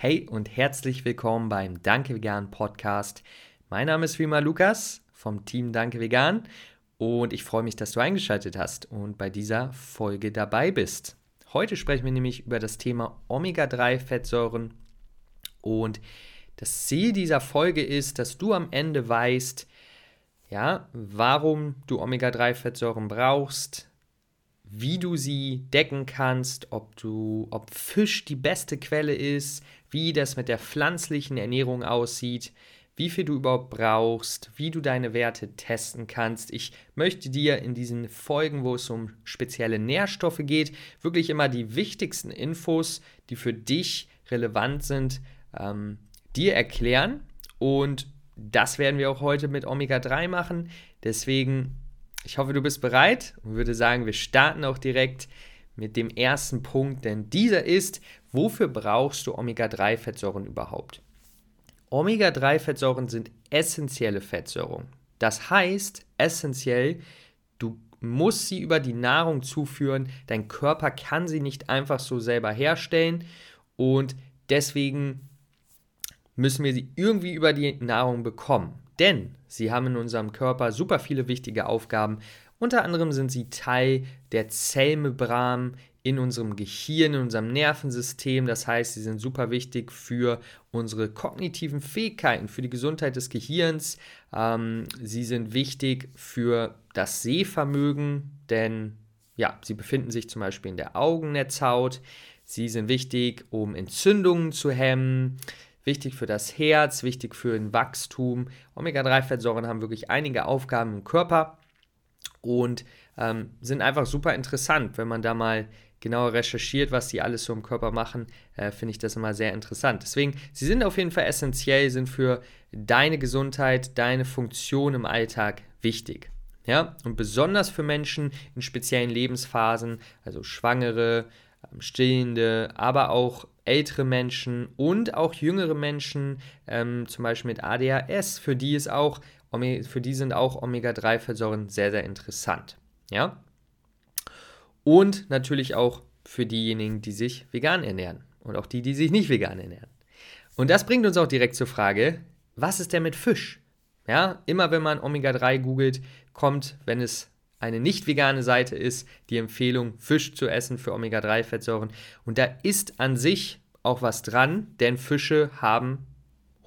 Hey und herzlich willkommen beim Danke Vegan Podcast. Mein Name ist Rima Lukas vom Team Danke Vegan und ich freue mich, dass du eingeschaltet hast und bei dieser Folge dabei bist. Heute sprechen wir nämlich über das Thema Omega-3-Fettsäuren und das Ziel dieser Folge ist, dass du am Ende weißt, ja, warum du Omega-3-Fettsäuren brauchst, wie du sie decken kannst, ob du, ob Fisch die beste Quelle ist, wie das mit der pflanzlichen Ernährung aussieht, wie viel du überhaupt brauchst, wie du deine Werte testen kannst. Ich möchte dir in diesen Folgen, wo es um spezielle Nährstoffe geht, wirklich immer die wichtigsten Infos, die für dich relevant sind, ähm, dir erklären. Und das werden wir auch heute mit Omega-3 machen. Deswegen ich hoffe, du bist bereit und würde sagen, wir starten auch direkt mit dem ersten Punkt, denn dieser ist, wofür brauchst du Omega-3-Fettsäuren überhaupt? Omega-3-Fettsäuren sind essentielle Fettsäuren. Das heißt, essentiell, du musst sie über die Nahrung zuführen, dein Körper kann sie nicht einfach so selber herstellen und deswegen müssen wir sie irgendwie über die Nahrung bekommen. Denn sie haben in unserem Körper super viele wichtige Aufgaben. Unter anderem sind sie Teil der Zellmembran in unserem Gehirn, in unserem Nervensystem. Das heißt, sie sind super wichtig für unsere kognitiven Fähigkeiten, für die Gesundheit des Gehirns. Ähm, sie sind wichtig für das Sehvermögen, denn ja, sie befinden sich zum Beispiel in der Augennetzhaut. Sie sind wichtig, um Entzündungen zu hemmen wichtig für das Herz, wichtig für ein Wachstum. Omega-3-Fettsäuren haben wirklich einige Aufgaben im Körper und ähm, sind einfach super interessant. Wenn man da mal genauer recherchiert, was die alles so im Körper machen, äh, finde ich das immer sehr interessant. Deswegen, sie sind auf jeden Fall essentiell, sind für deine Gesundheit, deine Funktion im Alltag wichtig. Ja, und besonders für Menschen in speziellen Lebensphasen, also Schwangere, Stillende, aber auch ältere Menschen und auch jüngere Menschen, ähm, zum Beispiel mit ADHS, für die, ist auch, für die sind auch Omega-3-Fettsäuren sehr, sehr interessant. Ja? Und natürlich auch für diejenigen, die sich vegan ernähren und auch die, die sich nicht vegan ernähren. Und das bringt uns auch direkt zur Frage, was ist denn mit Fisch? Ja, immer wenn man Omega-3 googelt, kommt, wenn es eine nicht vegane Seite ist die Empfehlung, Fisch zu essen für Omega-3-Fettsäuren. Und da ist an sich auch was dran, denn Fische haben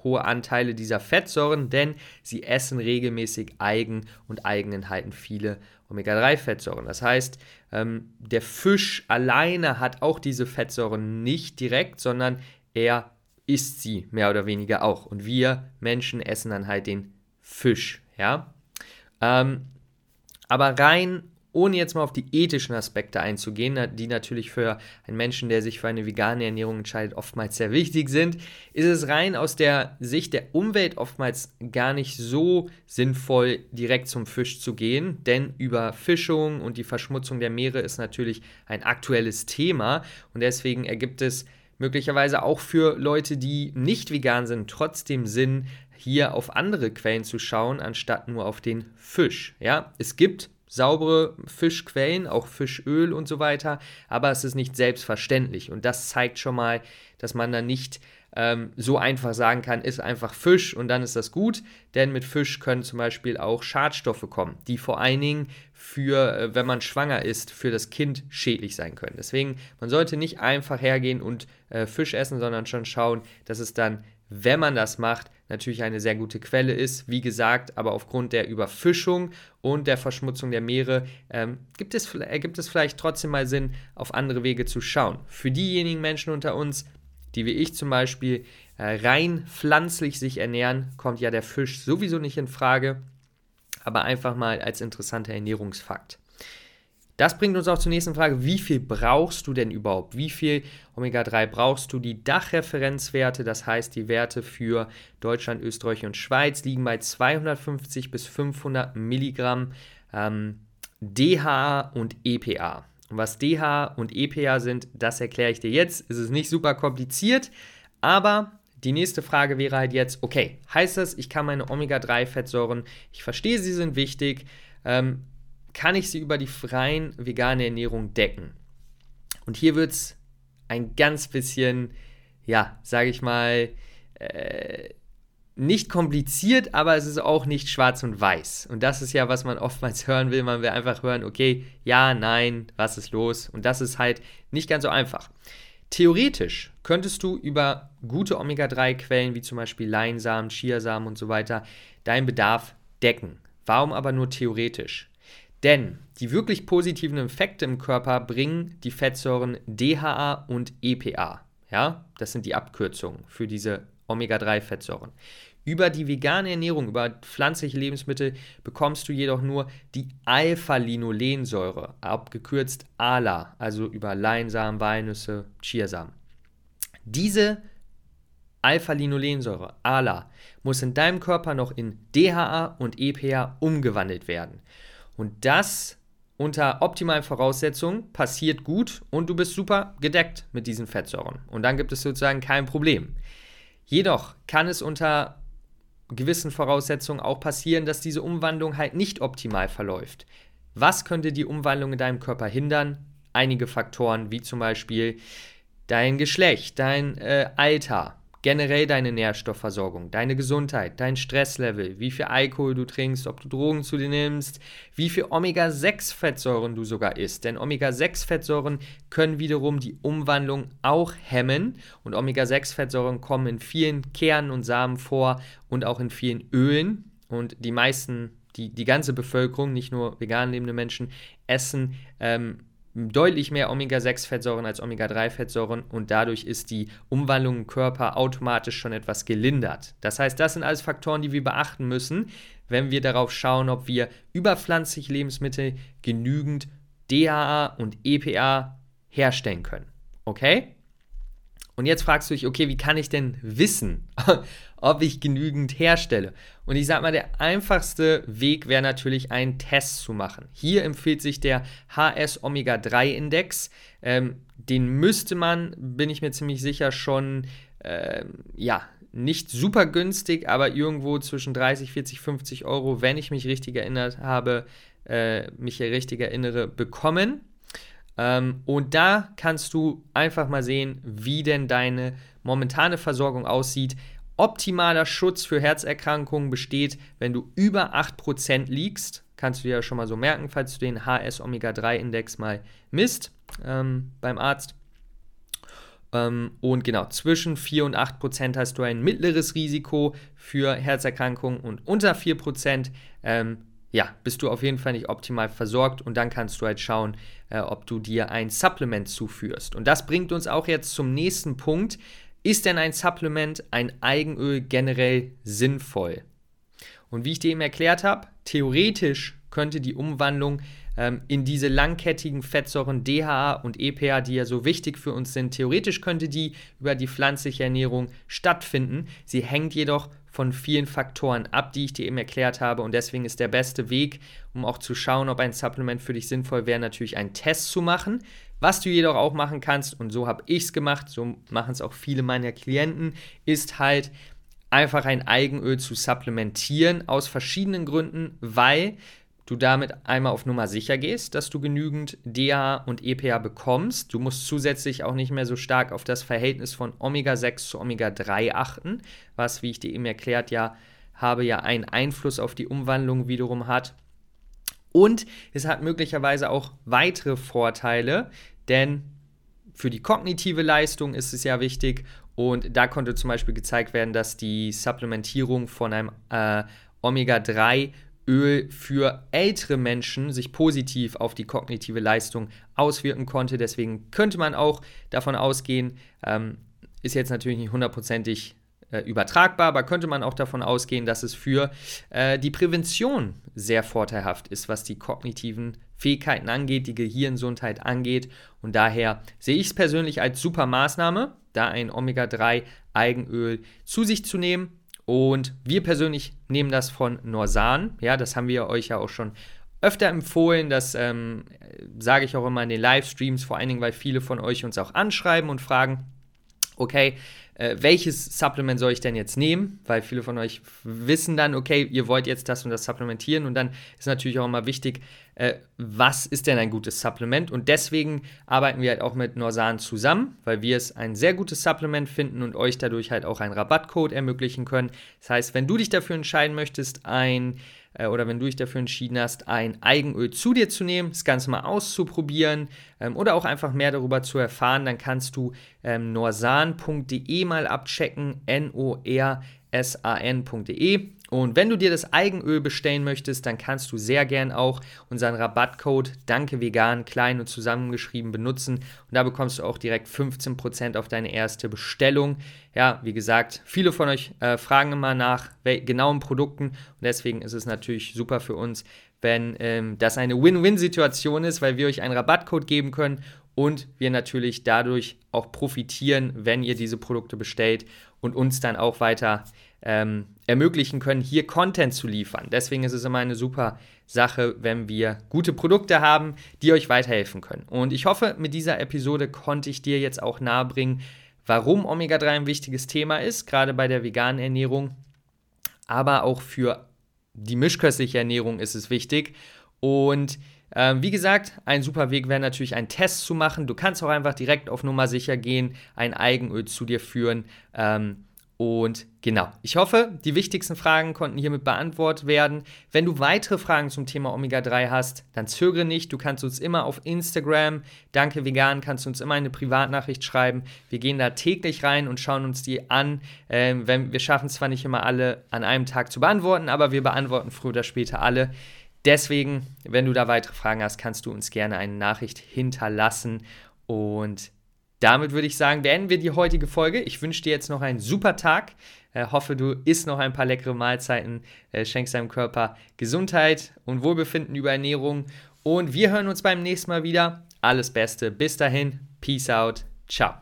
hohe Anteile dieser Fettsäuren, denn sie essen regelmäßig Algen und Algen enthalten viele Omega-3-Fettsäuren. Das heißt, ähm, der Fisch alleine hat auch diese Fettsäuren nicht direkt, sondern er isst sie mehr oder weniger auch. Und wir Menschen essen dann halt den Fisch. Ja? Ähm, aber rein, ohne jetzt mal auf die ethischen Aspekte einzugehen, die natürlich für einen Menschen, der sich für eine vegane Ernährung entscheidet, oftmals sehr wichtig sind, ist es rein aus der Sicht der Umwelt oftmals gar nicht so sinnvoll, direkt zum Fisch zu gehen, denn Überfischung und die Verschmutzung der Meere ist natürlich ein aktuelles Thema. Und deswegen ergibt es möglicherweise auch für Leute, die nicht vegan sind, trotzdem Sinn, hier auf andere Quellen zu schauen, anstatt nur auf den Fisch. Ja, es gibt saubere Fischquellen, auch Fischöl und so weiter, aber es ist nicht selbstverständlich und das zeigt schon mal, dass man da nicht ähm, so einfach sagen kann, ist einfach Fisch und dann ist das gut, denn mit Fisch können zum Beispiel auch Schadstoffe kommen, die vor allen Dingen für, äh, wenn man schwanger ist, für das Kind schädlich sein können. Deswegen, man sollte nicht einfach hergehen und äh, Fisch essen, sondern schon schauen, dass es dann wenn man das macht, natürlich eine sehr gute Quelle ist. Wie gesagt, aber aufgrund der Überfischung und der Verschmutzung der Meere ähm, gibt es, ergibt es vielleicht trotzdem mal Sinn, auf andere Wege zu schauen. Für diejenigen Menschen unter uns, die wie ich zum Beispiel äh, rein pflanzlich sich ernähren, kommt ja der Fisch sowieso nicht in Frage, aber einfach mal als interessanter Ernährungsfakt. Das bringt uns auch zur nächsten Frage, wie viel brauchst du denn überhaupt? Wie viel Omega-3 brauchst du? Die Dachreferenzwerte, das heißt die Werte für Deutschland, Österreich und Schweiz, liegen bei 250 bis 500 Milligramm ähm, DHA und EPA. Und was DHA und EPA sind, das erkläre ich dir jetzt. Es ist nicht super kompliziert, aber die nächste Frage wäre halt jetzt, okay, heißt das, ich kann meine Omega-3-Fettsäuren, ich verstehe, sie sind wichtig, ähm, kann ich sie über die freien vegane Ernährung decken. Und hier wird es ein ganz bisschen ja, sage ich mal, äh, nicht kompliziert, aber es ist auch nicht schwarz und weiß. Und das ist ja, was man oftmals hören will. Man will einfach hören, okay, ja, nein, was ist los? Und das ist halt nicht ganz so einfach. Theoretisch könntest du über gute Omega-3-Quellen wie zum Beispiel Leinsamen, Chiasamen und so weiter deinen Bedarf decken. Warum aber nur theoretisch? Denn die wirklich positiven Effekte im Körper bringen die Fettsäuren DHA und EPA. Ja, das sind die Abkürzungen für diese Omega-3-Fettsäuren. Über die vegane Ernährung, über pflanzliche Lebensmittel bekommst du jedoch nur die Alpha-Linolensäure, abgekürzt ALA, also über Leinsamen, Walnüsse, Chiasamen. Diese Alpha-Linolensäure, ALA, muss in deinem Körper noch in DHA und EPA umgewandelt werden. Und das unter optimalen Voraussetzungen passiert gut und du bist super gedeckt mit diesen Fettsäuren. Und dann gibt es sozusagen kein Problem. Jedoch kann es unter gewissen Voraussetzungen auch passieren, dass diese Umwandlung halt nicht optimal verläuft. Was könnte die Umwandlung in deinem Körper hindern? Einige Faktoren, wie zum Beispiel dein Geschlecht, dein äh, Alter, generell deine Nährstoffversorgung, deine Gesundheit, dein Stresslevel, wie viel Alkohol du trinkst, ob du Drogen zu dir nimmst, wie viel Omega-6-Fettsäuren du sogar isst. Denn Omega-6-Fettsäuren können wiederum die Umwandlung auch hemmen und Omega-6-Fettsäuren kommen in vielen Kernen und Samen vor und auch in vielen Ölen und die meisten die, die ganze Bevölkerung, nicht nur vegan lebende Menschen, essen ähm, deutlich mehr Omega-6-Fettsäuren als Omega-3-Fettsäuren und dadurch ist die Umwandlung im Körper automatisch schon etwas gelindert. Das heißt, das sind alles Faktoren, die wir beachten müssen, wenn wir darauf schauen, ob wir über pflanzliche Lebensmittel genügend DHA und EPA herstellen können. Okay? Und jetzt fragst du dich, okay, wie kann ich denn wissen, ob ich genügend herstelle? Und ich sage mal, der einfachste Weg wäre natürlich, einen Test zu machen. Hier empfiehlt sich der HS Omega 3 Index. Ähm, den müsste man, bin ich mir ziemlich sicher, schon, äh, ja, nicht super günstig, aber irgendwo zwischen 30, 40, 50 Euro, wenn ich mich richtig erinnert habe, äh, mich richtig erinnere, bekommen. Ähm, und da kannst du einfach mal sehen, wie denn deine momentane Versorgung aussieht. Optimaler Schutz für Herzerkrankungen besteht, wenn du über 8% liegst. Kannst du dir ja schon mal so merken, falls du den HS-Omega-3-Index mal misst ähm, beim Arzt. Ähm, und genau, zwischen 4 und 8% hast du ein mittleres Risiko für Herzerkrankungen und unter 4 ähm, ja, bist du auf jeden Fall nicht optimal versorgt und dann kannst du halt schauen, äh, ob du dir ein Supplement zuführst. Und das bringt uns auch jetzt zum nächsten Punkt. Ist denn ein Supplement, ein Eigenöl generell sinnvoll? Und wie ich dir eben erklärt habe, theoretisch könnte die Umwandlung ähm, in diese langkettigen Fettsäuren DHA und EPA, die ja so wichtig für uns sind, theoretisch könnte die über die pflanzliche Ernährung stattfinden. Sie hängt jedoch von vielen Faktoren ab, die ich dir eben erklärt habe. Und deswegen ist der beste Weg, um auch zu schauen, ob ein Supplement für dich sinnvoll wäre, natürlich einen Test zu machen. Was du jedoch auch machen kannst, und so habe ich es gemacht, so machen es auch viele meiner Klienten, ist halt einfach ein Eigenöl zu supplementieren aus verschiedenen Gründen, weil du damit einmal auf Nummer sicher gehst, dass du genügend DHA und EPA bekommst. Du musst zusätzlich auch nicht mehr so stark auf das Verhältnis von Omega-6 zu Omega-3 achten, was, wie ich dir eben erklärt ja habe, ja einen Einfluss auf die Umwandlung wiederum hat. Und es hat möglicherweise auch weitere Vorteile, denn für die kognitive Leistung ist es ja wichtig und da konnte zum Beispiel gezeigt werden, dass die Supplementierung von einem äh, Omega-3 Öl für ältere Menschen sich positiv auf die kognitive Leistung auswirken konnte. Deswegen könnte man auch davon ausgehen, ähm, ist jetzt natürlich nicht hundertprozentig äh, übertragbar, aber könnte man auch davon ausgehen, dass es für äh, die Prävention sehr vorteilhaft ist, was die kognitiven Fähigkeiten angeht, die Gehirngesundheit angeht. Und daher sehe ich es persönlich als super Maßnahme, da ein Omega-3-Eigenöl zu sich zu nehmen und wir persönlich nehmen das von Norsan. Ja, das haben wir euch ja auch schon öfter empfohlen. Das ähm, sage ich auch immer in den Livestreams, vor allen Dingen, weil viele von euch uns auch anschreiben und fragen. Okay, äh, welches Supplement soll ich denn jetzt nehmen? Weil viele von euch wissen dann, okay, ihr wollt jetzt das und das supplementieren und dann ist natürlich auch immer wichtig, äh, was ist denn ein gutes Supplement? Und deswegen arbeiten wir halt auch mit Norsan zusammen, weil wir es ein sehr gutes Supplement finden und euch dadurch halt auch einen Rabattcode ermöglichen können. Das heißt, wenn du dich dafür entscheiden möchtest, ein äh, oder wenn du dich dafür entschieden hast, ein Eigenöl zu dir zu nehmen, das Ganze mal auszuprobieren ähm, oder auch einfach mehr darüber zu erfahren, dann kannst du ähm, norsan.de mal abchecken, N-O-R-S-A-N.de und wenn du dir das Eigenöl bestellen möchtest, dann kannst du sehr gern auch unseren Rabattcode Danke Vegan klein und zusammengeschrieben benutzen. Und da bekommst du auch direkt 15% auf deine erste Bestellung. Ja, wie gesagt, viele von euch äh, fragen immer nach genauen Produkten und deswegen ist es natürlich super für uns, wenn ähm, das eine Win-Win-Situation ist, weil wir euch einen Rabattcode geben können und wir natürlich dadurch auch profitieren, wenn ihr diese Produkte bestellt und uns dann auch weiter ähm, ermöglichen können, hier Content zu liefern. Deswegen ist es immer eine super Sache, wenn wir gute Produkte haben, die euch weiterhelfen können. Und ich hoffe, mit dieser Episode konnte ich dir jetzt auch nahebringen, warum Omega-3 ein wichtiges Thema ist, gerade bei der veganen Ernährung, aber auch für die mischköstliche Ernährung ist es wichtig. Und ähm, wie gesagt, ein super Weg wäre natürlich einen Test zu machen. Du kannst auch einfach direkt auf Nummer sicher gehen, ein Eigenöl zu dir führen. Ähm, und genau, ich hoffe, die wichtigsten Fragen konnten hiermit beantwortet werden. Wenn du weitere Fragen zum Thema Omega-3 hast, dann zögere nicht. Du kannst uns immer auf Instagram, danke vegan, kannst du uns immer eine Privatnachricht schreiben. Wir gehen da täglich rein und schauen uns die an. Ähm, wenn, wir schaffen zwar nicht immer alle an einem Tag zu beantworten, aber wir beantworten früher oder später alle. Deswegen, wenn du da weitere Fragen hast, kannst du uns gerne eine Nachricht hinterlassen. Und damit würde ich sagen, beenden wir die heutige Folge. Ich wünsche dir jetzt noch einen super Tag. Äh, hoffe, du isst noch ein paar leckere Mahlzeiten, äh, schenkst deinem Körper Gesundheit und Wohlbefinden über Ernährung. Und wir hören uns beim nächsten Mal wieder. Alles Beste. Bis dahin. Peace out. Ciao.